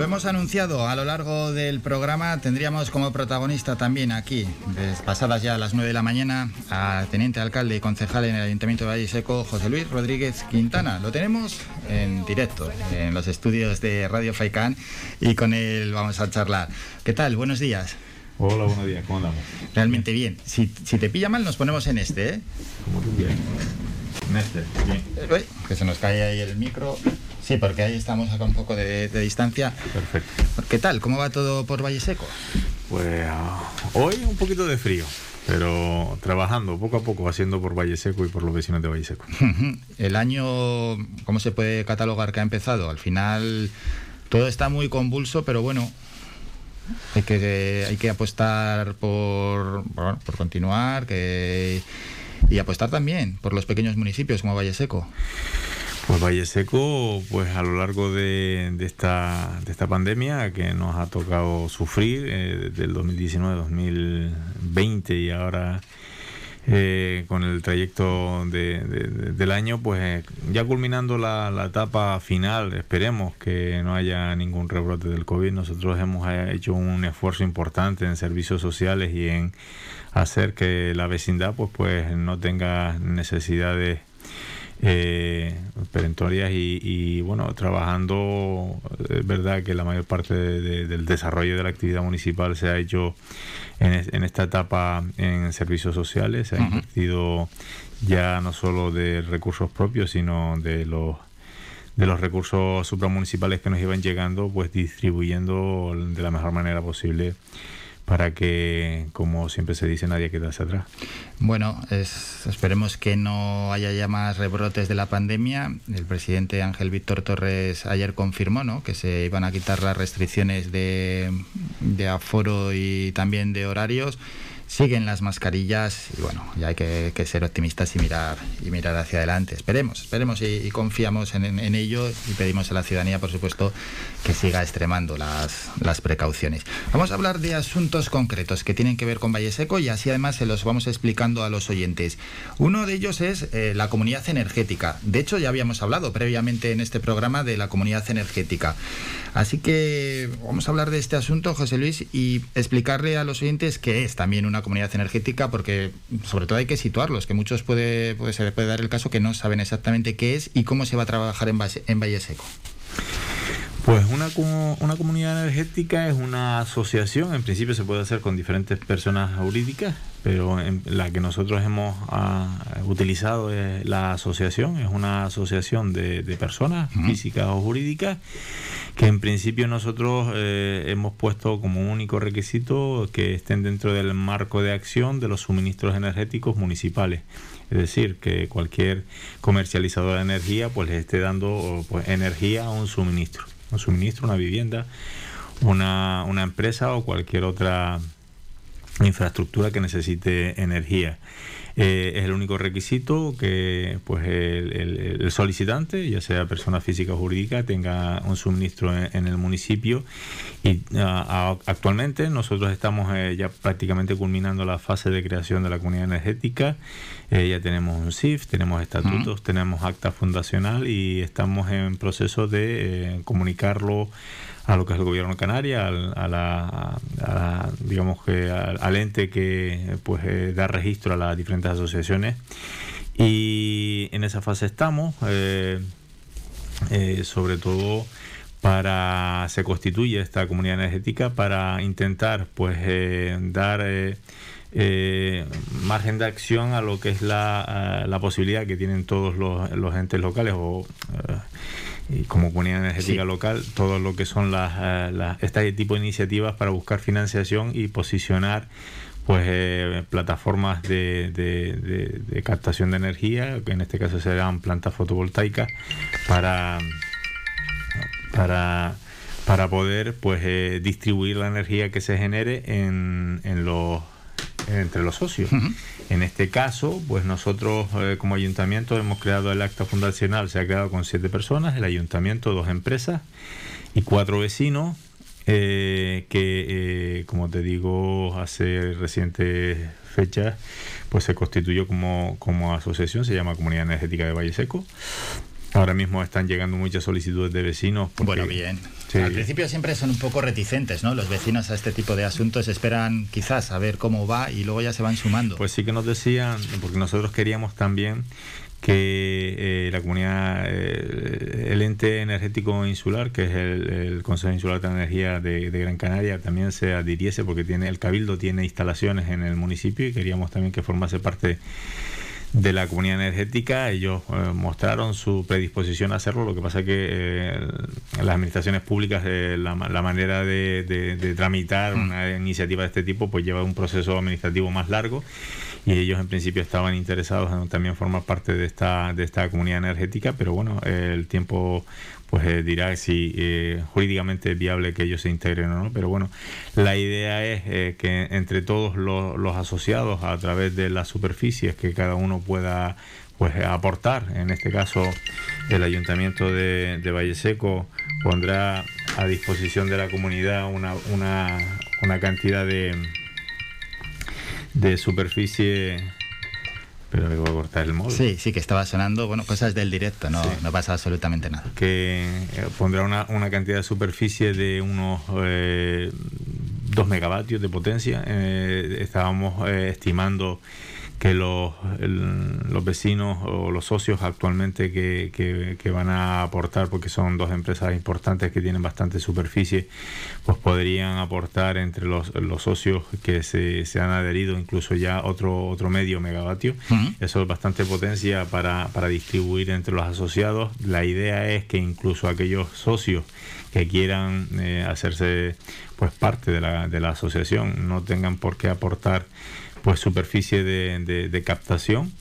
Lo hemos anunciado a lo largo del programa. Tendríamos como protagonista también aquí, pasadas ya las 9 de la mañana, a teniente alcalde y concejal en el Ayuntamiento de Valle Seco, José Luis Rodríguez Quintana. Lo tenemos en directo en los estudios de Radio Faicán y con él vamos a charlar. ¿Qué tal? Buenos días. Hola, buenos días. ¿Cómo andamos? Realmente bien. Si, te pilla mal, nos ponemos en este, ¿eh? Como tú quieras. En este, bien. Eh, que se nos cae ahí el micro. Sí, porque ahí estamos acá un poco de, distancia. Perfecto. ¿Qué tal? ¿Cómo va todo por Valle Seco? Pues ah, hoy un poquito de frío, pero trabajando poco a poco, haciendo por Valle Seco y por los vecinos de Valle Seco. El año, ¿cómo se puede catalogar que ha empezado? Al final todo está muy convulso, pero bueno, hay que, hay que apostar por, por continuar que, y apostar también por los pequeños municipios como Valle Seco. Pues Valle Seco, pues a lo largo de, esta, de esta pandemia que nos ha tocado sufrir eh, desde el 2019-2020 y ahora eh, con el trayecto del año, pues ya culminando la, etapa final, esperemos que no haya ningún rebrote del COVID. Nosotros hemos hecho un esfuerzo importante en servicios sociales y en hacer que la vecindad pues, pues no tenga necesidades eh, perentorias y, bueno, trabajando, es verdad que la mayor parte del desarrollo de la actividad municipal se ha hecho en, esta etapa en servicios sociales, se ha invertido ya no solo de recursos propios, sino de los de los recursos supramunicipales que nos iban llegando, pues distribuyendo de la mejor manera posible para que, como siempre se dice, nadie quedase atrás. Bueno, esperemos que no haya ya más rebrotes de la pandemia. El presidente Ángel Víctor Torres ayer confirmó ¿no? que se iban a quitar las restricciones de, de aforo y también de horarios siguen las mascarillas y bueno, ya hay que, ser optimistas y mirar y mirar hacia adelante. Esperemos, esperemos y, confiamos en, ello y pedimos a la ciudadanía, por supuesto, que siga extremando las, las precauciones. Vamos a hablar de asuntos concretos que tienen que ver con Valle Seco y así además se los vamos explicando a los oyentes. Uno de ellos es eh, la comunidad energética. De hecho, ya habíamos hablado previamente en este programa de la comunidad energética. Así que vamos a hablar de este asunto, José Luis, y explicarle a los oyentes qué es también una comunidad energética, porque sobre todo hay que situarlos, que muchos puede, puede, se puede dar el caso que no saben exactamente qué es y cómo se va a trabajar en, en Valle Seco. Pues una, una comunidad energética es una asociación, en principio se puede hacer con diferentes personas jurídicas, pero en la que nosotros hemos ah, utilizado es la asociación, es una asociación de, personas físicas o jurídicas que en principio nosotros eh, hemos puesto como único requisito que estén dentro del marco de acción de los suministros energéticos municipales. Es decir, que cualquier comercializador de energía pues les esté dando pues, energía a un suministro un suministro, una vivienda, una, una empresa o cualquier otra infraestructura que necesite energía. Eh, es el único requisito que pues el, solicitante, ya sea persona física o jurídica, tenga un suministro en, el municipio. Y ah, actualmente nosotros estamos eh, ya prácticamente culminando la fase de creación de la comunidad energética. Eh, ya tenemos un CIF, tenemos estatutos, tenemos acta fundacional y estamos en proceso de comunicarlo a lo que es el gobierno de Canarias, a, la, digamos que al, ente que pues eh, da registro a las diferentes asociaciones. Y en esa fase estamos eh, eh, sobre todo para se constituye esta comunidad energética para intentar pues dar margen de acción a lo que es la, la posibilidad que tienen todos los, los entes locales o y como comunidad energética local, todo lo que son las, eh, este tipo de iniciativas para buscar financiación y posicionar pues eh, plataformas de, de, captación de energía, que en este caso serán plantas fotovoltaicas, para, para, para poder pues eh, distribuir la energía que se genere en, en los entre los socios. En este caso, pues nosotros eh, como ayuntamiento hemos creado el acta fundacional, se ha creado con siete personas, el ayuntamiento, dos empresas y cuatro vecinos, eh, que eh, como te digo, hace recientes fechas, pues se constituyó como, como asociación, se llama Comunidad Energética de Valle Seco. Ahora mismo están llegando muchas solicitudes de vecinos. bueno, bien. Al principio siempre son un poco reticentes, ¿no? Los vecinos a este tipo de asuntos esperan quizás a ver cómo va y luego ya se van sumando. Pues sí que nos decían, porque nosotros queríamos también que eh, la comunidad, eh, el ente energético insular, que es el, Consejo Insular de Energía de, Gran Canaria, también se adhiriese porque tiene el Cabildo tiene instalaciones en el municipio y queríamos también que formase parte de la comunidad energética. Ellos eh, mostraron su predisposición a hacerlo. Lo que pasa es que eh, las administraciones públicas, eh, la, manera de, tramitar mm. una iniciativa de este tipo, pues lleva un proceso administrativo más largo y ellos en principio estaban interesados en también formar parte de esta, de esta comunidad energética, pero bueno, el tiempo pues eh, dirá si eh, jurídicamente es viable que ellos se integren o no. Pero bueno, la idea es eh, que entre todos los, asociados, a través de las superficies que cada uno pueda pues aportar, en este caso el ayuntamiento de, de Valle Seco pondrá a disposición de la comunidad una, una, una cantidad de, de superficie pero le voy a cortar el móvil. Sí, sí, que estaba sonando, bueno, cosas del directo, no, no pasa absolutamente nada. Que eh, pondrá una, una cantidad de superficie de unos eh, 2 megavatios de potencia. Eh, estábamos eh, estimando que los, los vecinos o los socios actualmente que, que, van a aportar, porque son dos empresas importantes que tienen bastante superficie, pues podrían aportar entre los, los socios que se, se, han adherido incluso ya otro, otro medio megavatio. Eso es bastante potencia para, para distribuir entre los asociados. La idea es que incluso aquellos socios que quieran eh, hacerse pues parte de la, de la asociación no tengan por qué aportar pues superficie de, de, captación.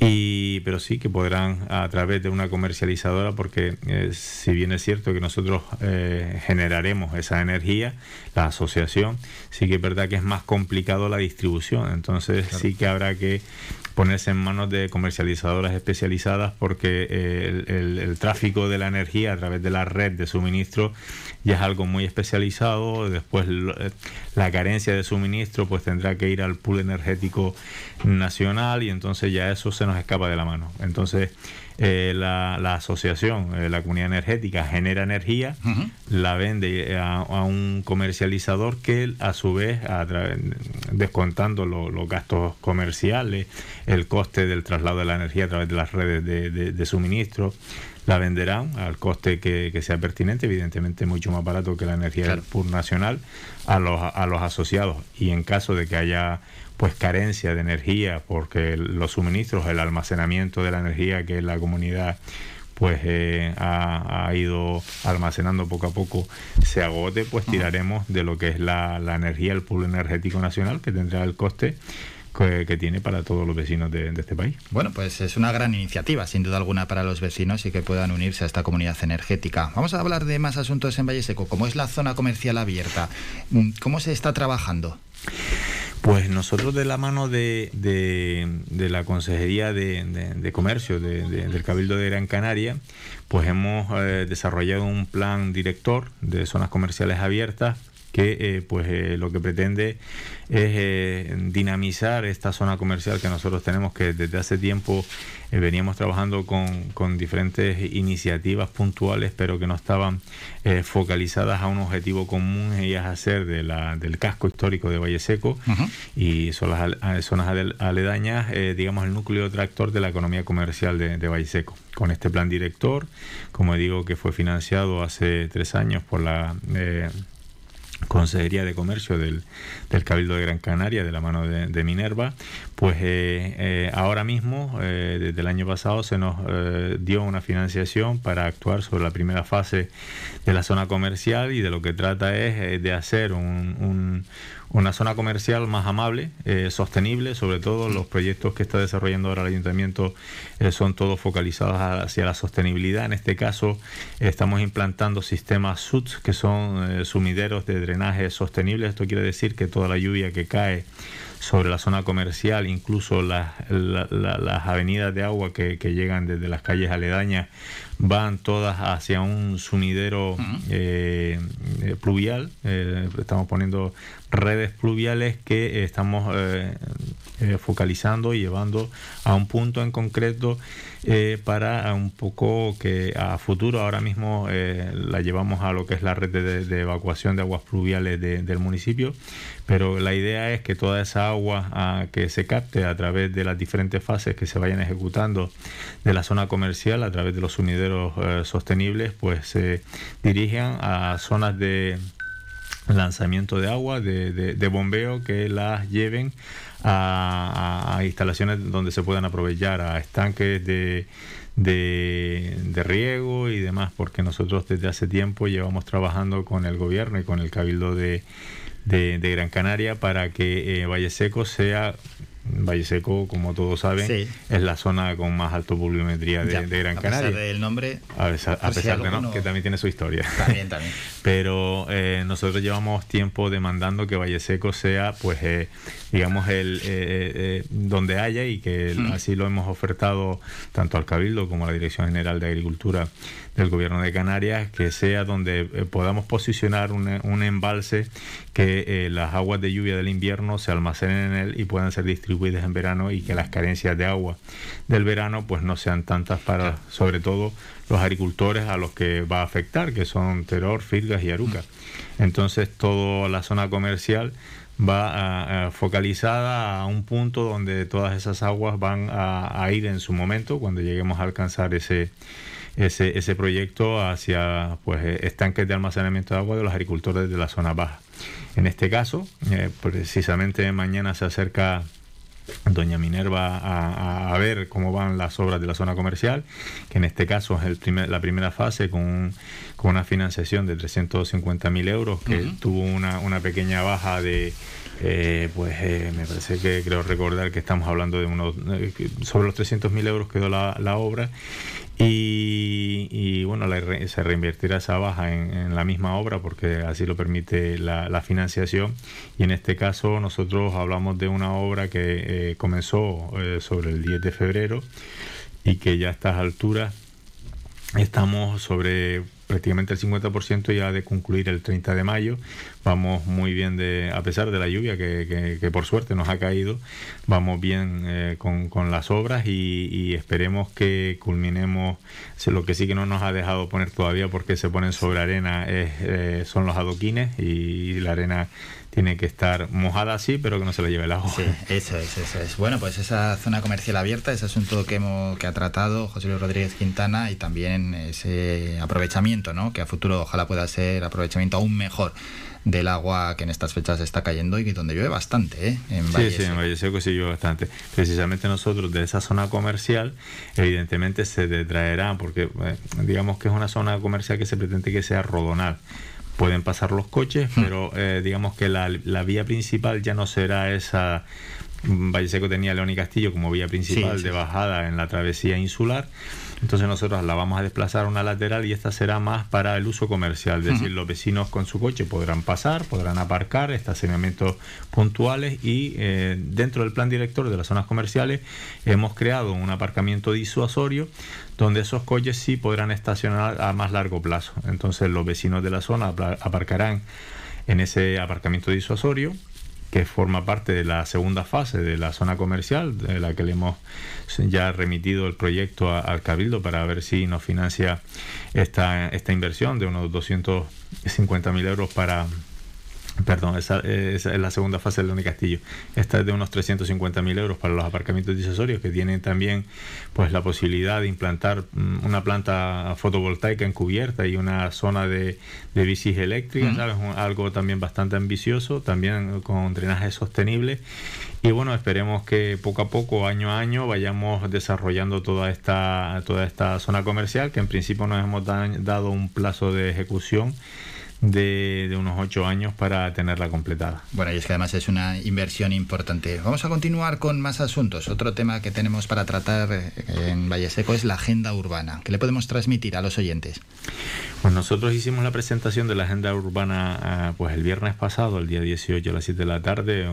Y, pero sí que podrán a través de una comercializadora porque eh, si bien es cierto que nosotros eh, generaremos esa energía la asociación sí que es verdad que es más complicado la distribución entonces sí que habrá que ponerse en manos de comercializadoras especializadas porque eh, el, tráfico de la energía a través de la red de suministro ya es algo muy especializado. Después eh, la carencia de suministro pues tendrá que ir al pool energético nacional y entonces ya eso se nos escapa de la mano. Entonces eh, la, asociación, eh, la comunidad energética, genera energía, la vende a, un comercializador que a su vez, a descontando los gastos comerciales, el coste del traslado de la energía a través de las redes de, suministro, la venderán al coste que, sea pertinente, evidentemente mucho más barato que la energía del PUR nacional, a los, a los asociados. Y en caso de que haya pues carencia de energía porque los suministros, el almacenamiento de la energía que la comunidad pues eh, ha, ido almacenando poco a poco se agote, pues tiraremos de lo que es la, energía, el pool energético nacional, que tendrá el coste que, tiene para todos los vecinos de, este país. Bueno, pues es una gran iniciativa, sin duda alguna, para los vecinos y que puedan unirse a esta comunidad energética. Vamos a hablar de más asuntos en Valle Seco, como es la zona comercial abierta. ¿Cómo se está trabajando? Pues nosotros de la mano de, de, la Consejería de, Comercio del Cabildo de Gran Canaria, pues hemos eh, desarrollado un plan director de zonas comerciales abiertas que eh, pues eh, lo que pretende es eh, dinamizar esta zona comercial que nosotros tenemos que desde hace tiempo veníamos trabajando con, diferentes iniciativas puntuales pero que no estaban focalizadas a un objetivo común y es hacer de la, del casco histórico de Valle Seco. Y son las zonas aledañas digamos el núcleo tractor de la economía comercial de, de Valle Seco. Con este plan director como digo que fue financiado hace tres años por la Consejería de Comercio del, Cabildo de Gran Canaria, de la mano de, Minerva, pues eh, eh, ahora mismo, eh, desde el año pasado, se nos dio una financiación para actuar sobre la primera fase de la zona comercial y de lo que trata es de hacer un una zona comercial más amable, eh, sostenible, sobre todo los proyectos que está desarrollando ahora el ayuntamiento eh, son todos focalizados hacia la sostenibilidad. En este caso estamos implantando sistemas SUTS, que son eh, sumideros de drenaje sostenible. Esto quiere decir que toda la lluvia que cae sobre la zona comercial, incluso las, avenidas de agua que, llegan desde las calles aledañas, van todas hacia un sumidero eh, eh, pluvial. Eh, estamos poniendo redes pluviales que estamos focalizando y llevando a un punto en concreto para un poco que a futuro ahora mismo la llevamos a lo que es la red de, evacuación de aguas pluviales del municipio, pero la idea es que toda esa agua ah, que se capte a través de las diferentes fases que se vayan ejecutando de la zona comercial a través de los sumideros sostenibles, pues se dirigen a zonas de lanzamiento de agua, de, bombeo, que las lleven a, instalaciones donde se puedan aprovechar, a estanques de, de, riego y demás, porque nosotros desde hace tiempo llevamos trabajando con el gobierno y con el Cabildo de, Gran Canaria para que eh, Valle Seco sea Valle Seco, como todos saben, es la zona con más alto volumetría de, Gran Canaria. A pesar del nombre. A pesar, de no, que también tiene su historia. También, también. Pero eh, nosotros llevamos tiempo demandando que Valle Seco sea, pues, eh, digamos, el eh, donde haya y que mm. así lo hemos ofertado tanto al Cabildo como a la Dirección General de Agricultura del Gobierno de Canarias, que sea donde podamos posicionar un, un embalse que las aguas de lluvia del invierno se almacenen en él y puedan ser distribuidas en verano y que las carencias de agua del verano pues no sean tantas para sobre todo los agricultores a los que va a afectar, que son Teror, Firgas y Aruca. Mm. Entonces toda la zona comercial va focalizada a un punto donde todas esas aguas van a, ir en su momento cuando lleguemos a alcanzar ese, ese, ese proyecto hacia pues estanques de almacenamiento de agua de los agricultores de la zona baja. En este caso, eh, precisamente mañana se acerca doña Minerva a, a, ver cómo van las obras de la zona comercial, que en este caso es el primer, la primera fase con, con una financiación de 350.000 euros, que tuvo una, una pequeña baja de, eh, pues eh, me parece que creo recordar que estamos hablando de unos eh, sobre los 300.000 euros quedó la, la obra y, bueno, se reinvertirá esa baja en, la misma obra porque así lo permite la, financiación. Y en este caso nosotros hablamos de una obra que eh, comenzó eh, sobre el 10 de febrero y que ya a estas alturas estamos sobre prácticamente el 50% ya de concluir el 30 de mayo. Vamos muy bien, de, a pesar de la lluvia que, que, por suerte nos ha caído, vamos bien eh, con, con, las obras y, esperemos que culminemos. Lo que sí que no nos ha dejado poner todavía porque se ponen sobre arena es, eh, son los adoquines y la arena tiene que estar mojada así, pero que no se le lleve el agua. Sí, eso es, eso es. Bueno, pues esa zona comercial abierta, ese asunto que, hemos, que ha tratado José Luis Rodríguez Quintana y también ese aprovechamiento, ¿no? que a futuro ojalá pueda ser aprovechamiento aún mejor del agua que en estas fechas está cayendo y donde llueve bastante, ¿eh? En sí, sí, en Valle Seco sí llueve bastante. Precisamente nosotros de esa zona comercial, evidentemente se detraerá, porque eh, digamos que es una zona comercial que se pretende que sea rodonal pueden pasar los coches, hmm. pero eh, digamos que la, la, vía principal ya no será esa. Mm, Valle Seco tenía León y Castillo como vía principal de bajada en la travesía insular. Entonces nosotros la vamos a desplazar a una lateral y esta será más para el uso comercial. Es decir, los vecinos con su coche podrán pasar, podrán aparcar, estacionamientos puntuales y eh, dentro del plan director de las zonas comerciales hemos creado un aparcamiento disuasorio donde esos coches sí podrán estacionar a más largo plazo. Entonces los vecinos de la zona aparcarán en ese aparcamiento disuasorio que forma parte de la segunda fase de la zona comercial, de la que le hemos ya remitido el proyecto al Cabildo para ver si nos financia esta, esta inversión de unos 250.000 euros para, Perdón, esa, es la segunda fase del León Castillo. Esta es de unos 350.000 euros para los aparcamientos disuasorios que tienen también pues la posibilidad de implantar mm, una planta fotovoltaica encubierta y una zona de, de bicis eléctricas, algo también bastante ambicioso, también con drenaje sostenible. Y bueno, esperemos que poco a poco, año a año, vayamos desarrollando toda esta, toda esta zona comercial, que en principio nos hemos dado un plazo de ejecución de, unos ocho años para tenerla completada. Bueno, y es que además es una inversión importante. Vamos a continuar con más asuntos. Otro tema que tenemos para tratar eh, en Valle Seco es la agenda urbana. ¿Qué le podemos transmitir a los oyentes? Pues nosotros hicimos la presentación de la agenda urbana ah, pues el viernes pasado, el día 18 a las 7 de la tarde,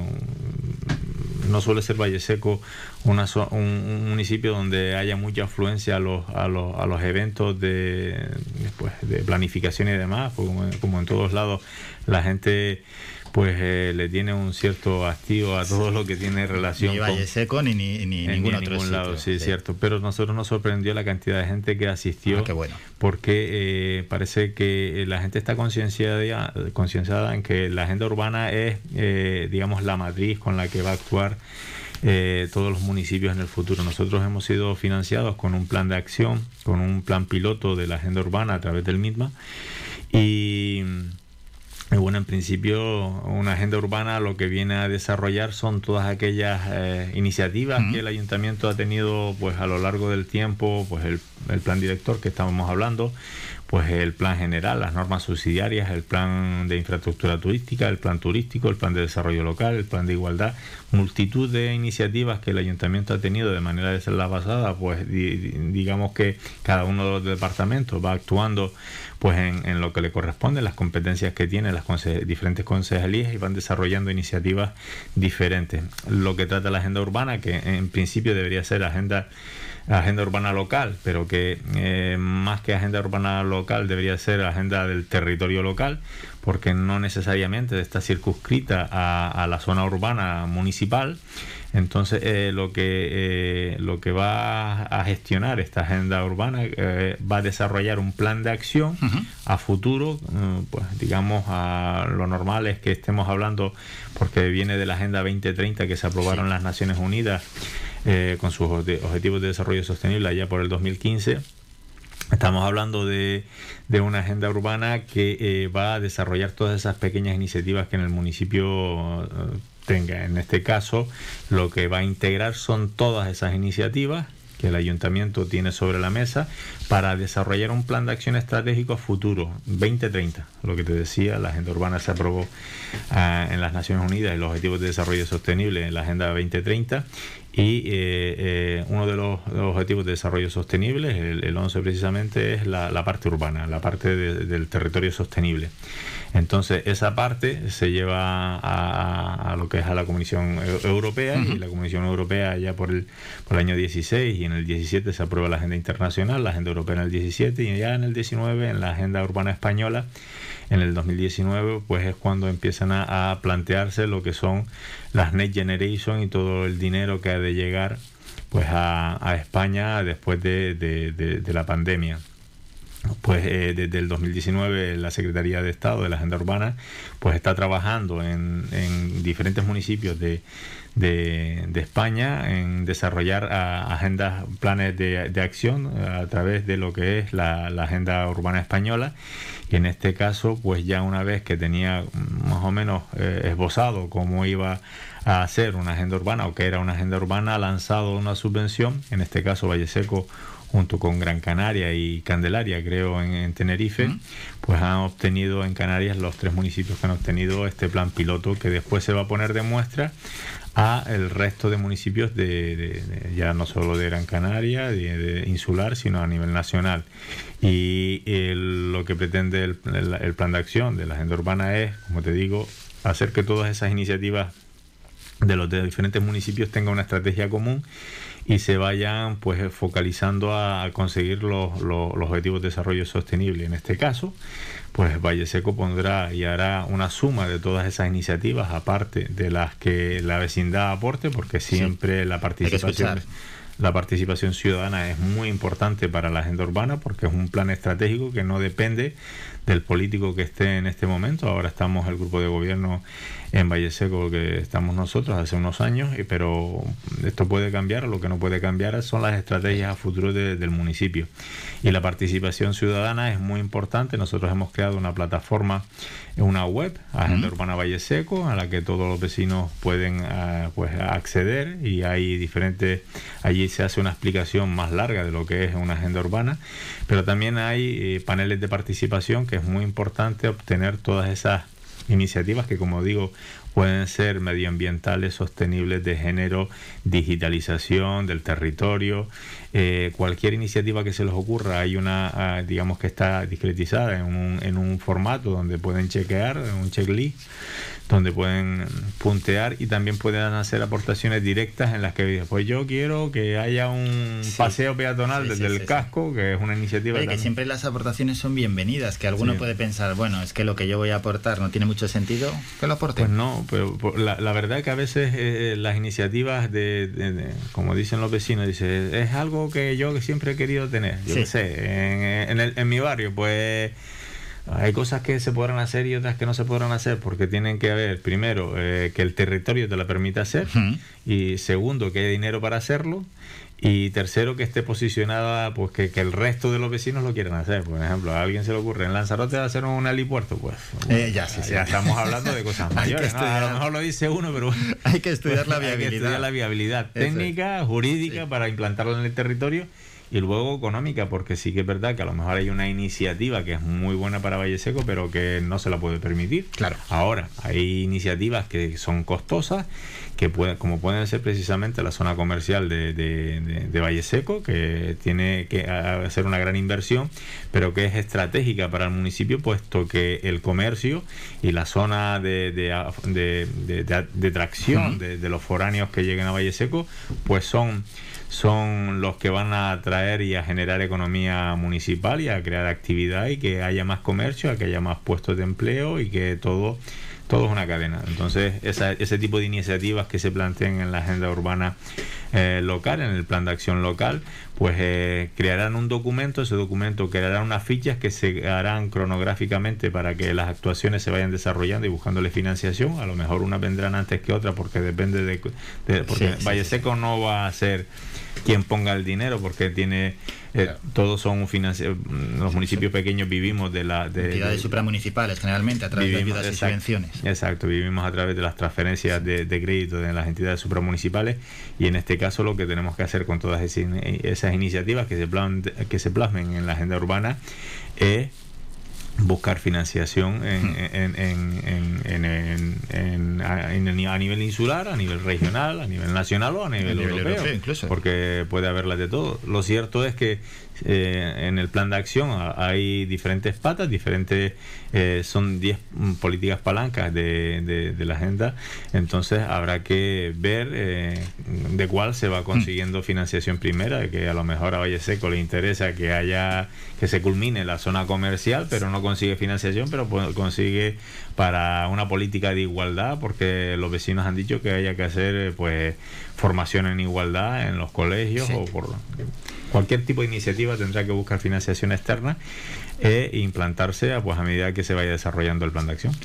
no suele ser Valle Seco una, un, municipio donde haya mucha afluencia a los, a los, a los eventos de, pues, de planificación y demás, como, como en todos lados la gente pues eh, le tiene un cierto hastío a todo lo que tiene relación ni Valle Seco ni, ni, ni ningún otro ningún lado, sí, es cierto. Pero nosotros nos sorprendió la cantidad de gente que asistió, ah, bueno. porque eh, parece que la gente está concienciada, concienciada en que la agenda urbana es, eh, digamos, la matriz con la que va a actuar todos los municipios en el futuro. Nosotros hemos sido financiados con un plan de acción, con un plan piloto de la agenda urbana a través del MITMA. Y bueno, en principio una agenda urbana lo que viene a desarrollar son todas aquellas eh, iniciativas que el ayuntamiento ha tenido pues a lo largo del tiempo, pues el, el plan director que estábamos hablando, pues el plan general, las normas subsidiarias, el plan de infraestructura turística, el plan turístico, el plan de desarrollo local, el plan de igualdad, multitud de iniciativas que el ayuntamiento ha tenido de manera de ser la basada, pues digamos que cada uno de los departamentos va actuando pues en, lo que le corresponde, las competencias que tiene las diferentes concejalías y van desarrollando iniciativas diferentes. Lo que trata la agenda urbana, que en principio debería ser agenda agenda urbana local, pero que eh, más que agenda urbana local debería ser agenda del territorio local, porque no necesariamente está circunscrita a, la zona urbana municipal. Entonces, eh, lo, que, eh, lo que va a gestionar esta agenda urbana va a desarrollar un plan de acción a futuro, mm, pues digamos, a lo normal es que estemos hablando, porque viene de la Agenda 2030 que se aprobaron en las Naciones Unidas eh, con sus objetivos de desarrollo sostenible allá por el 2015. Estamos hablando de, una agenda urbana que eh, va a desarrollar todas esas pequeñas iniciativas que en el municipio eh, tenga. En este caso, lo que va a integrar son todas esas iniciativas que el ayuntamiento tiene sobre la mesa para desarrollar un plan de acción estratégico futuro 2030. Lo que te decía, la agenda urbana se aprobó ah, en las Naciones Unidas, los objetivos de desarrollo sostenible en la agenda 2030 y eh, eh, uno de los, objetivos de desarrollo sostenible, el, 11 precisamente, es la, parte urbana, la parte del territorio sostenible. Entonces, esa parte se lleva a, lo que es a la Comisión Europea y la Comisión Europea ya por el, por el año 16 y en el 17 se aprueba la agenda internacional, la agenda europea en el 17 y ya en el 19 en la agenda urbana española en el 2019 pues es cuando empiezan a, plantearse lo que son las Next Generation y todo el dinero que ha de llegar pues a, España después de la pandemia pues eh, desde el 2019 la Secretaría de Estado de la Agenda Urbana pues está trabajando en, diferentes municipios de, España en desarrollar agendas, planes de, acción a través de lo que es la, Agenda Urbana Española. Y en este caso pues ya una vez que tenía más o menos eh, esbozado cómo iba a hacer una agenda urbana o que era una agenda urbana ha lanzado una subvención, en este caso Valle Seco junto con Gran Canaria y Candelaria, creo, en, Tenerife, pues han obtenido en Canarias los tres municipios que han obtenido este plan piloto que después se va a poner de muestra a el resto de municipios de, ya no solo de Gran Canaria, de, insular, sino a nivel nacional. Y lo que pretende el, el plan de acción de la agenda urbana es, como te digo, hacer que todas esas iniciativas de los diferentes municipios tengan una estrategia común y se vayan pues focalizando a, conseguir los, los, objetivos de desarrollo sostenible. En este caso, pues Valle Seco pondrá y hará una suma de todas esas iniciativas, aparte de las que la vecindad aporte, porque siempre la participación la participación ciudadana es muy importante para la agenda urbana porque es un plan estratégico que no depende del político que esté en este momento. Ahora estamos el grupo de gobierno en Valle Seco que estamos nosotros hace unos años, pero esto puede cambiar, lo que no puede cambiar son las estrategias a futuro del municipio. Y la participación ciudadana es muy importante. Nosotros hemos creado una plataforma, una web, Agenda Urbana Valle Seco, a la que todos los vecinos pueden ah, pues, acceder y hay diferentes, allí se hace una explicación más larga de lo que es una agenda urbana, pero también hay eh, paneles de participación que es muy importante obtener todas esas iniciativas que, como digo, pueden ser medioambientales, sostenibles, de género, digitalización del territorio, eh, cualquier iniciativa que se les ocurra, hay una, ah, digamos que está discretizada en un, en un formato donde pueden chequear, un checklist donde pueden puntear y también pueden hacer aportaciones directas en las que pues yo quiero que haya un paseo peatonal desde el casco, que es una iniciativa. que siempre las aportaciones son bienvenidas, que alguno puede pensar, bueno, es que lo que yo voy a aportar no tiene mucho sentido, que lo aporte. Pues no, pero la, la verdad que a veces eh, las iniciativas de, como dicen los vecinos, dice, es algo que yo siempre he querido tener, yo qué sé, en, en mi barrio, pues hay cosas que se podrán hacer y otras que no se podrán hacer porque tienen que haber, primero, eh, que el territorio te la permita hacer y segundo, que haya dinero para hacerlo y tercero, que esté posicionada, pues que, el resto de los vecinos lo quieran hacer. Por ejemplo, a alguien se le ocurre en Lanzarote hacer un helipuerto, pues. Eh, ya, sí, ya estamos hablando de cosas mayores. A lo mejor lo dice uno, pero hay que estudiar la viabilidad. Hay que estudiar la viabilidad técnica, jurídica para implantarlo en el territorio y luego económica, porque sí que es verdad que a lo mejor hay una iniciativa que es muy buena para Valle Seco, pero que no se la puede permitir. Claro. Ahora, hay iniciativas que son costosas, que puede, como pueden ser precisamente la zona comercial de, de, Valle Seco, que tiene que hacer una gran inversión, pero que es estratégica para el municipio, puesto que el comercio y la zona de, de tracción de los foráneos que lleguen a Valle Seco, pues son son los que van a atraer y a generar economía municipal y a crear actividad y que haya más comercio, que haya más puestos de empleo y que todo todo es una cadena. Entonces, ese tipo de iniciativas que se plantean en la agenda urbana eh, local, en el plan de acción local, pues eh, crearán un documento, ese documento creará unas fichas que se harán cronográficamente para que las actuaciones se vayan desarrollando y buscándole financiación. A lo mejor unas vendrán antes que otras porque depende de... porque Valle Seco no va a ser quien ponga el dinero porque tiene eh, todos son financiados los municipios pequeños vivimos de la de, entidades supramunicipales generalmente a través de ayudas y subvenciones. exacto vivimos a través de las transferencias de, crédito de las entidades supramunicipales y en este caso lo que tenemos que hacer con todas esas iniciativas que se que se plasmen en la agenda urbana es buscar financiación en, a nivel insular, a nivel regional, a nivel nacional o a nivel, europeo, porque puede haberlas de todo. Lo cierto es que eh, en el plan de acción hay diferentes patas, diferentes, eh, son 10 políticas palancas de, de, la agenda, entonces habrá que ver eh, de cuál se va consiguiendo financiación primera, de que a lo mejor a Valle Seco le interesa que haya, que se culmine la zona comercial, pero no consigue financiación, pero consigue para una política de igualdad, porque los vecinos han dicho que haya que hacer pues formación en igualdad en los colegios o por cualquier tipo de iniciativa tendrá que buscar financiación externa e implantarse a, pues, a medida que se vaya desarrollando el plan de acción.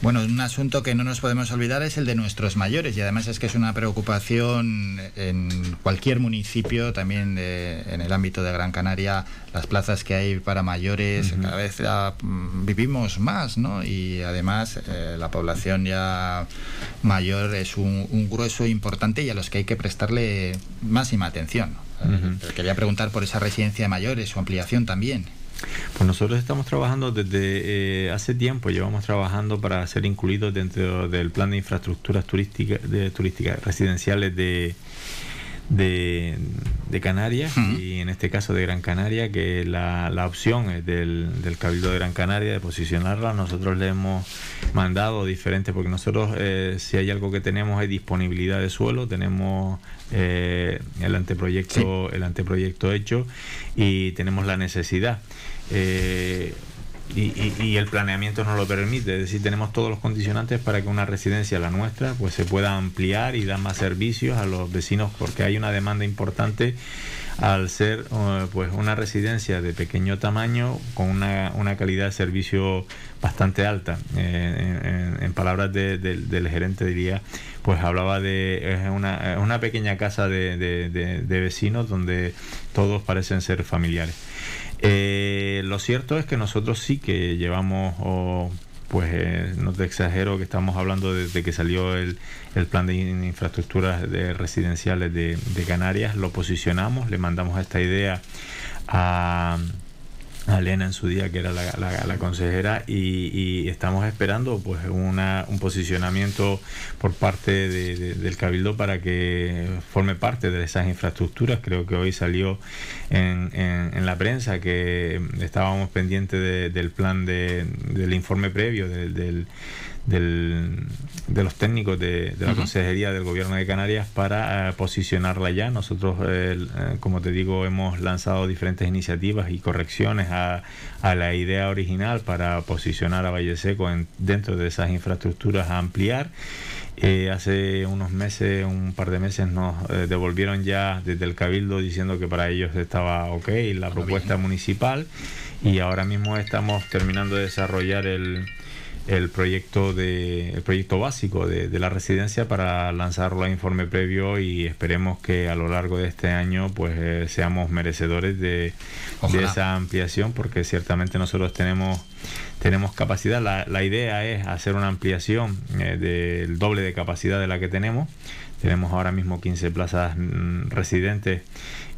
Bueno, un asunto que no nos podemos olvidar es el de nuestros mayores y además es que es una preocupación en cualquier municipio, también en el ámbito de Gran Canaria, las plazas que hay para mayores, cada vez mm, vivimos más, ¿no? Y además eh, la población ya mayor es un, un grueso importante y a los que hay que prestarle máxima atención. Quería preguntar por esa residencia de mayores, su ampliación también. Pues nosotros estamos trabajando desde eh, hace tiempo, llevamos trabajando para ser incluidos dentro del plan de infraestructuras turísticas, de, turísticas residenciales de, de, Canarias y en este caso de Gran Canaria, que la, la opción es del, del, Cabildo de Gran Canaria de posicionarla. Nosotros le hemos mandado diferentes, porque nosotros eh, si hay algo que tenemos es disponibilidad de suelo, tenemos eh, el anteproyecto el anteproyecto hecho y tenemos la necesidad. Eh, y, el planeamiento nos lo permite, es decir, tenemos todos los condicionantes para que una residencia, la nuestra, pues se pueda ampliar y dar más servicios a los vecinos, porque hay una demanda importante al ser uh, pues una residencia de pequeño tamaño con una, una calidad de servicio bastante alta. Eh, en, palabras del gerente diría, pues hablaba de una, una pequeña casa de, de vecinos donde todos parecen ser familiares. Eh, lo cierto es que nosotros sí que llevamos, pues eh, no te exagero que estamos hablando desde que salió el, plan de infraestructuras de residenciales de, Canarias, lo posicionamos, le mandamos esta idea a, a Elena en su día, que era la, consejera, y, estamos esperando pues una, un posicionamiento por parte del Cabildo para que forme parte de esas infraestructuras. Creo que hoy salió en, en, la prensa que estábamos pendientes del plan de, del informe previo del del, de los técnicos de, la Consejería del Gobierno de Canarias para eh, posicionarla ya. Nosotros, eh, eh, como te digo, hemos lanzado diferentes iniciativas y correcciones a, a la idea original para posicionar a Valle Seco en, dentro de esas infraestructuras a ampliar. hace unos meses, un par de meses, nos devolvieron ya desde el Cabildo diciendo que para ellos estaba ok la propuesta municipal y ahora mismo estamos terminando de desarrollar el, el proyecto de el proyecto básico de, la residencia para lanzarlo a informe previo y esperemos que a lo largo de este año pues eh, seamos merecedores de, esa ampliación porque ciertamente nosotros tenemos tenemos capacidad. La, la idea es hacer una ampliación eh, del doble de capacidad de la que tenemos. Tenemos ahora mismo 15 plazas mm, residentes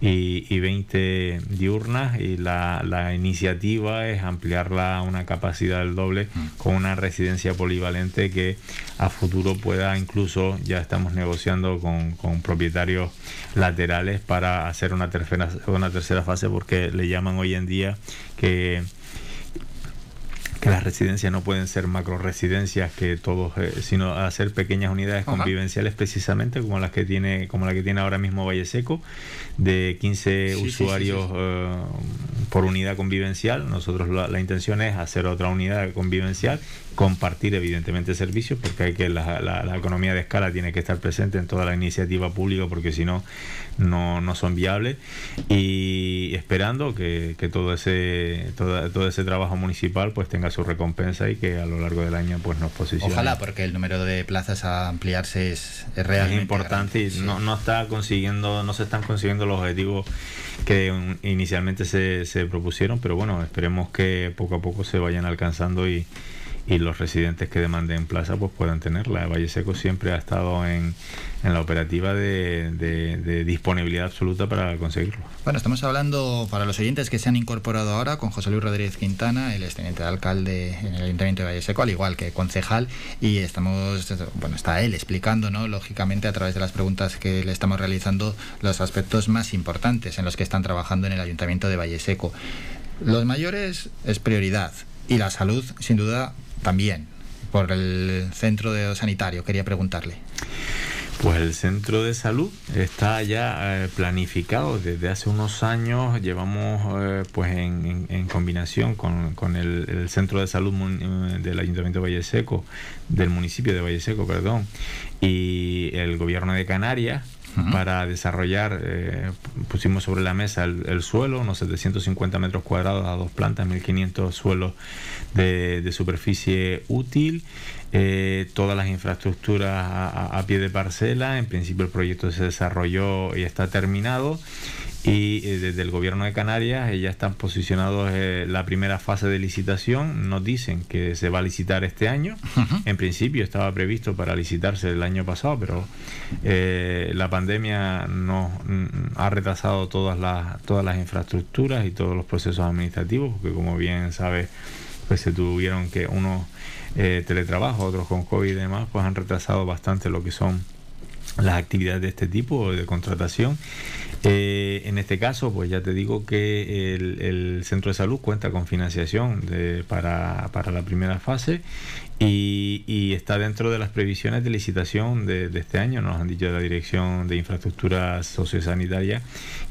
y, y 20 diurnas y la, la, iniciativa es ampliarla a una capacidad del doble mm. con una residencia polivalente que a futuro pueda incluso, ya estamos negociando con, con propietarios laterales para hacer una tercera, una tercera fase porque le llaman hoy en día que que las residencias no pueden ser macro residencias que todos eh, sino hacer pequeñas unidades convivenciales precisamente como las que tiene como la que tiene ahora mismo Valle Seco de 15 usuarios eh, por unidad convivencial. Nosotros la, intención es hacer otra unidad convivencial compartir evidentemente servicios porque hay que la, la, economía de escala tiene que estar presente en toda la iniciativa pública porque si no no, son viables. Y esperando que, todo ese todo, todo, ese trabajo municipal pues tenga su recompensa y que a lo largo del año pues nos posicione. Ojalá, porque el número de plazas a ampliarse es, realmente importante y no, no está consiguiendo, no se están consiguiendo los objetivos que inicialmente se, se propusieron, pero bueno, esperemos que poco a poco se vayan alcanzando y y los residentes que demanden plaza pues puedan tenerla. Valle Seco siempre ha estado en, en la operativa de, de, disponibilidad absoluta para conseguirlo. Bueno, estamos hablando para los oyentes que se han incorporado ahora con José Luis Rodríguez Quintana, el exteniente de alcalde en el Ayuntamiento de Valle Seco, al igual que concejal, y estamos, bueno, está él explicando, ¿no? Lógicamente, a través de las preguntas que le estamos realizando, los aspectos más importantes en los que están trabajando en el Ayuntamiento de Valle Seco. Los mayores es prioridad y la salud, sin duda, también por el centro de sanitario. Quería preguntarle. Pues el centro de salud está ya eh, planificado desde hace unos años. Llevamos eh, pues en, combinación con, el, centro de salud eh, del Ayuntamiento de Valle Seco, del municipio de Valle Seco, perdón, y el gobierno de Canarias para desarrollar, eh, pusimos sobre la mesa el, suelo, unos 750 metros cuadrados a dos plantas, 1500 suelos de, superficie útil, eh, todas las infraestructuras a, pie de parcela, en principio el proyecto se desarrolló y está terminado y eh, desde el gobierno de Canarias ya están posicionados eh, la primera fase de licitación. Nos dicen que se va a licitar este año. En principio estaba previsto para licitarse el año pasado, pero eh, la pandemia nos mm, ha retrasado todas las, todas las infraestructuras y todos los procesos administrativos, porque como bien sabe, pues se tuvieron que unos teletrabajos, otros con COVID y demás, pues han retrasado bastante lo que son las actividades de este tipo de contratación eh, en este caso, pues ya te digo que el, centro de salud cuenta con financiación para, para la primera fase y, está dentro de las previsiones de licitación de, este año, nos han dicho de la Dirección de Infraestructuras Sociosanitarias,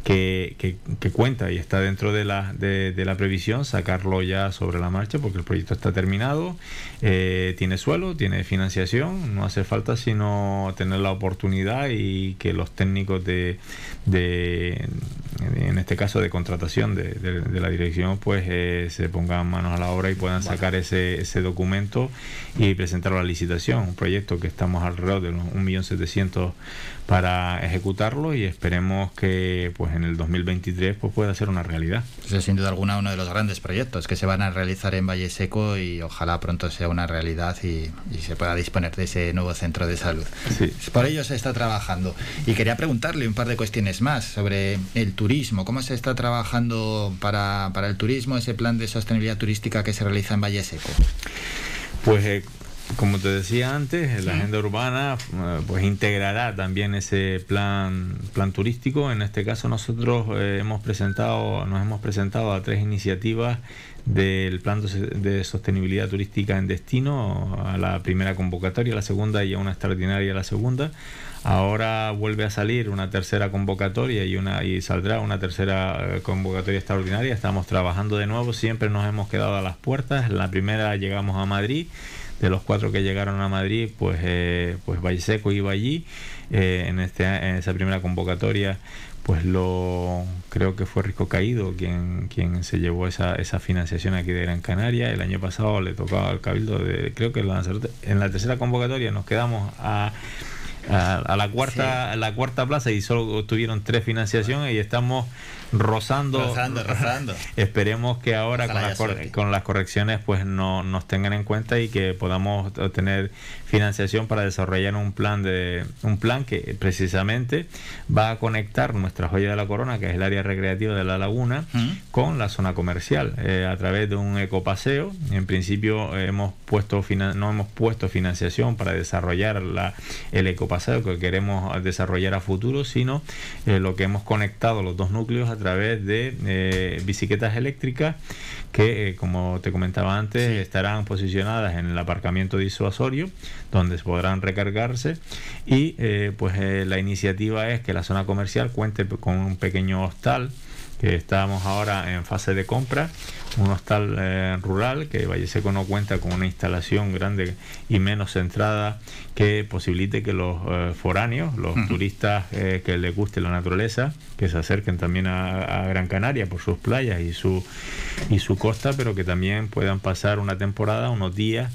que, que, cuenta y está dentro de la, de, la previsión sacarlo ya sobre la marcha porque el proyecto está terminado, eh, tiene suelo, tiene financiación, no hace falta sino tener la oportunidad y que los técnicos de, de en este caso de contratación de, de la dirección, pues eh, se pongan manos a la obra y puedan sacar ese, ese documento y presentarlo a la licitación, un proyecto que estamos alrededor de unos 1.700.000 para ejecutarlo y esperemos que pues en el 2023 pues pueda ser una realidad. Es sin duda alguna uno de los grandes proyectos que se van a realizar en Valle Seco y ojalá pronto sea una realidad y, se pueda disponer de ese nuevo centro de salud. Por ello se está trabajando. Y quería preguntarle un par de cuestiones más sobre el turismo turismo. ¿Cómo se está trabajando para, para, el turismo ese plan de sostenibilidad turística que se realiza en Valle Seco? Pues eh, como te decía antes, la agenda urbana eh, pues integrará también ese plan plan turístico. En este caso nosotros eh, hemos presentado nos hemos presentado a tres iniciativas del plan de sostenibilidad turística en destino a la primera convocatoria, a la segunda y a una extraordinaria a la segunda. Ahora vuelve a salir una tercera convocatoria y una y saldrá una tercera eh, convocatoria extraordinaria. Estamos trabajando de nuevo, siempre nos hemos quedado a las puertas. La primera llegamos a Madrid de los cuatro que llegaron a Madrid, pues, eh, pues Valle Seco iba allí. Eh, en, este, en esa primera convocatoria, pues lo creo que fue Rico Caído quien, quien se llevó esa, esa financiación aquí de Gran Canaria. El año pasado le tocaba al Cabildo de, creo que en la tercera convocatoria nos quedamos a a, la cuarta la cuarta plaza y solo tuvieron tres financiaciones y estamos rozando. Rozando, rozando. Esperemos que ahora con, las correcciones pues no, nos tengan en cuenta y que podamos obtener financiación para desarrollar un plan de un plan que precisamente va a conectar nuestra joya de la corona, que es el área recreativa de la laguna, con la zona comercial eh, a través de un ecopaseo. En principio hemos puesto no hemos puesto financiación para desarrollar la, el ecopaseo que queremos desarrollar a futuro, sino eh, lo que hemos conectado los dos núcleos a través de eh, bicicletas eléctricas que, eh, como te comentaba antes, estarán posicionadas en el aparcamiento disuasorio, donde podrán recargarse. Y eh, pues la iniciativa es que la zona comercial cuente con un pequeño hostal que estamos ahora en fase de compra, un hostal eh, rural que Valle Seco no cuenta con una instalación grande y menos centrada que posibilite que los eh, foráneos, los turistas eh, que les guste la naturaleza, que se acerquen también a, a, Gran Canaria por sus playas y su, y su costa, pero que también puedan pasar una temporada, unos días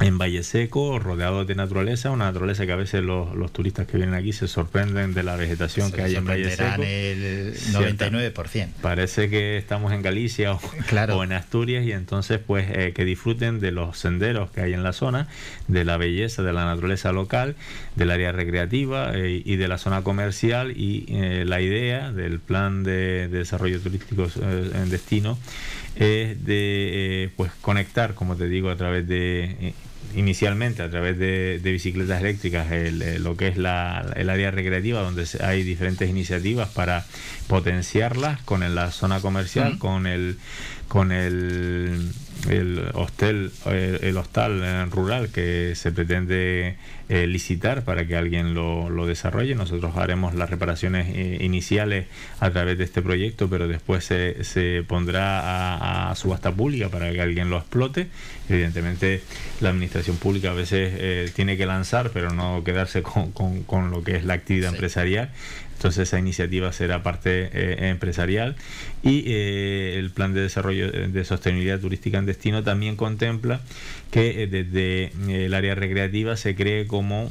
en Valle Seco, rodeado de naturaleza, una naturaleza que a veces los, los turistas que vienen aquí se sorprenden de la vegetación que hay en Valle Seco. el 99%. Parece que estamos en Galicia o, en Asturias y entonces pues eh, que disfruten de los senderos que hay en la zona, de la belleza de la naturaleza local, del área recreativa eh, y de la zona comercial y eh, la idea del plan de, de desarrollo turístico en destino es de pues conectar, como te digo, a través de inicialmente a través de, bicicletas eléctricas lo que es la, el área recreativa donde hay diferentes iniciativas para potenciarlas con la zona comercial con el con el el hostel, el, hostal rural que se pretende eh, licitar para que alguien lo, lo, desarrolle. Nosotros haremos las reparaciones eh, iniciales a través de este proyecto, pero después se, se pondrá a, subasta pública para que alguien lo explote. Evidentemente, la administración pública a veces eh, tiene que lanzar, pero no quedarse con, con, lo que es la actividad empresarial. Entonces esa iniciativa será parte eh, empresarial y eh, el plan de desarrollo eh, de sostenibilidad turística en destino también contempla que desde el área recreativa se cree como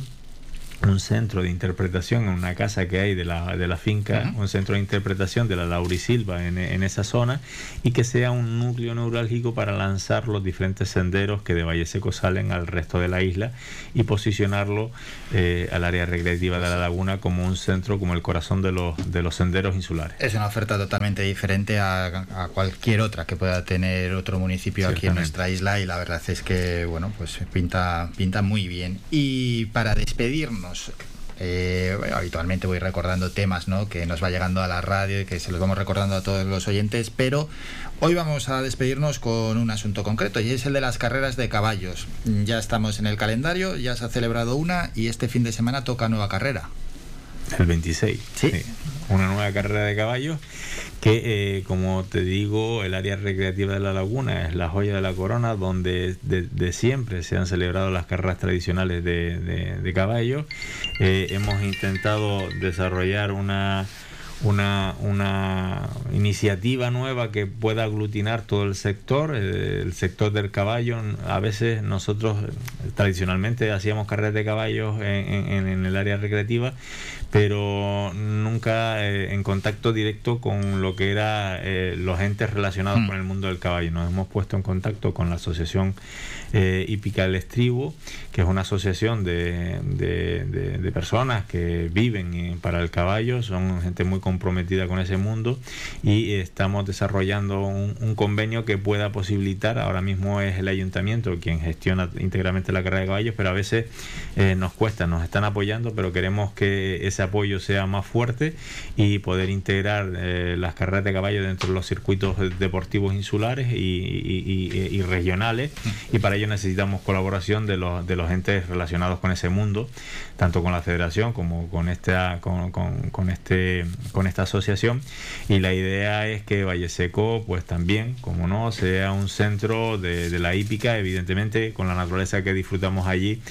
un centro de interpretación en una casa que hay de la, de la finca, un centro de interpretación de la Laurisilva en, en esa zona y que sea un núcleo neurálgico para lanzar los diferentes senderos que de Valle Seco salen al resto de la isla y posicionarlo eh, al área recreativa de la laguna como un centro, como el corazón de los, de los senderos insulares. Es una oferta totalmente diferente a, a cualquier otra que pueda tener otro municipio aquí en nuestra isla y la verdad es que, bueno, pues pinta, pinta muy bien. Y para despedirnos, eh, habitualmente voy recordando temas ¿no? que nos va llegando a la radio y que se los vamos recordando a todos los oyentes, pero hoy vamos a despedirnos con un asunto concreto y es el de las carreras de caballos. Ya estamos en el calendario, ya se ha celebrado una y este fin de semana toca nueva carrera. El 26. Sí. Una nueva carrera de caballos que, eh, como te digo, el área recreativa de la laguna es la joya de la corona, donde de, siempre se han celebrado las carreras tradicionales de, de, caballos. Eh, hemos intentado desarrollar una una, una iniciativa nueva que pueda aglutinar todo el sector, eh, el sector del caballo. A veces nosotros tradicionalmente hacíamos carreras de caballos en, en, el área recreativa, pero nunca eh, en contacto directo con lo que eran eh, los entes relacionados mm. con el mundo del caballo. Nos hemos puesto en contacto con la Asociación Hípica del Estribo, que es una asociación de, de, personas que viven para el caballo, son gente muy comprometida con ese mundo y estamos desarrollando un, convenio que pueda posibilitar, ahora mismo es el ayuntamiento quien gestiona íntegramente la carrera de caballos, pero a veces eh, nos cuesta, nos están apoyando, pero queremos que ese apoyo sea más fuerte y poder integrar eh, las carreras de caballos dentro de los circuitos deportivos insulares y, regionales. Y para ello necesitamos colaboración de los, de los entes relacionados con ese mundo, tanto con la federación como con esta, con, con, este, con esta asociación y la idea es que Valle Seco pues también, como no, sea un centro de, la hípica, evidentemente con la naturaleza que disfrutamos allí.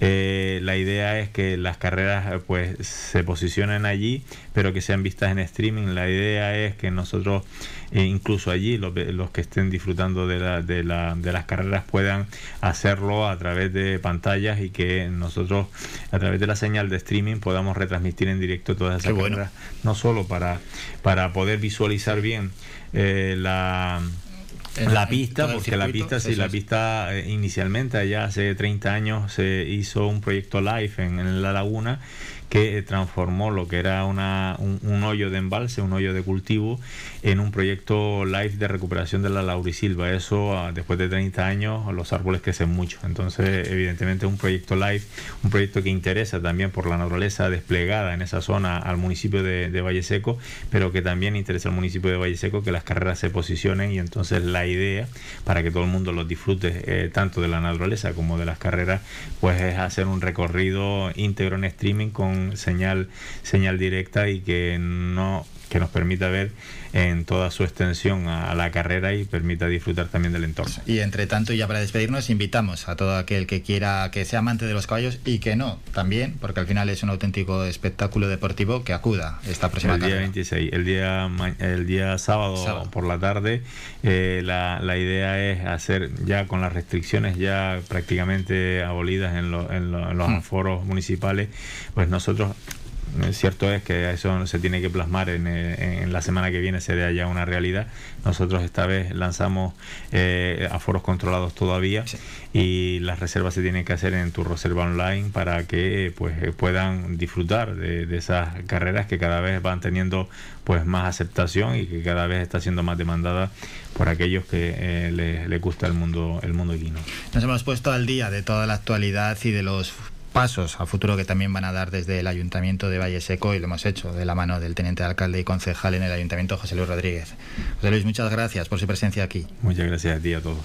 Eh, la idea es que las carreras pues se posicionen allí, pero que sean vistas en streaming. La idea es que nosotros, eh, incluso allí, los, los, que estén disfrutando de, la, de, la, de las carreras puedan hacerlo a través de pantallas y que nosotros, a través de la señal de streaming, podamos retransmitir en directo todas esas carreras. No solo para, para poder visualizar bien eh, la la pista, porque la pista, sí, la pista eh, inicialmente, allá hace 30 años, se hizo un proyecto live en La Laguna que transformó lo que era una, un, hoyo de embalse, un hoyo de cultivo, en un proyecto live de recuperación de la laurisilva. Eso, ah, después de 30 años, los árboles crecen mucho. Entonces, evidentemente, un proyecto live, un proyecto que interesa también por la naturaleza desplegada en esa zona al municipio de, de Valle Seco, pero que también interesa al municipio de Valle Seco que las carreras se posicionen y entonces la idea para que todo el mundo los disfrute eh, tanto de la naturaleza como de las carreras, pues es hacer un recorrido íntegro en streaming con señal, señal directa y que no que nos permita ver en toda su extensión a, la carrera y permita disfrutar también del entorno. Y entre tanto, ya para despedirnos, invitamos a todo aquel que quiera que sea amante de los caballos y que no, también, porque al final es un auténtico espectáculo deportivo que acuda esta próxima El día 26, el día, el día sábado, por la tarde, eh, la, la, idea es hacer ya con las restricciones ya prácticamente abolidas en, en, los mm. foros municipales, pues nosotros cierto es que eso se tiene que plasmar en, eh, en la semana que viene, sería ya una realidad. Nosotros esta vez lanzamos eh, aforos controlados todavía y las reservas se tienen que hacer en tu reserva online para que pues puedan disfrutar de, esas carreras que cada vez van teniendo pues más aceptación y que cada vez está siendo más demandada por aquellos que eh, les, les, gusta el mundo el mundo equino. Nos hemos puesto al día de toda la actualidad y de los pasos a futuro que también van a dar desde el Ayuntamiento de Valle Seco y lo hemos hecho de la mano del teniente alcalde y concejal en el Ayuntamiento, José Luis Rodríguez. José Luis, muchas gracias por su presencia aquí. Muchas gracias a ti a todos.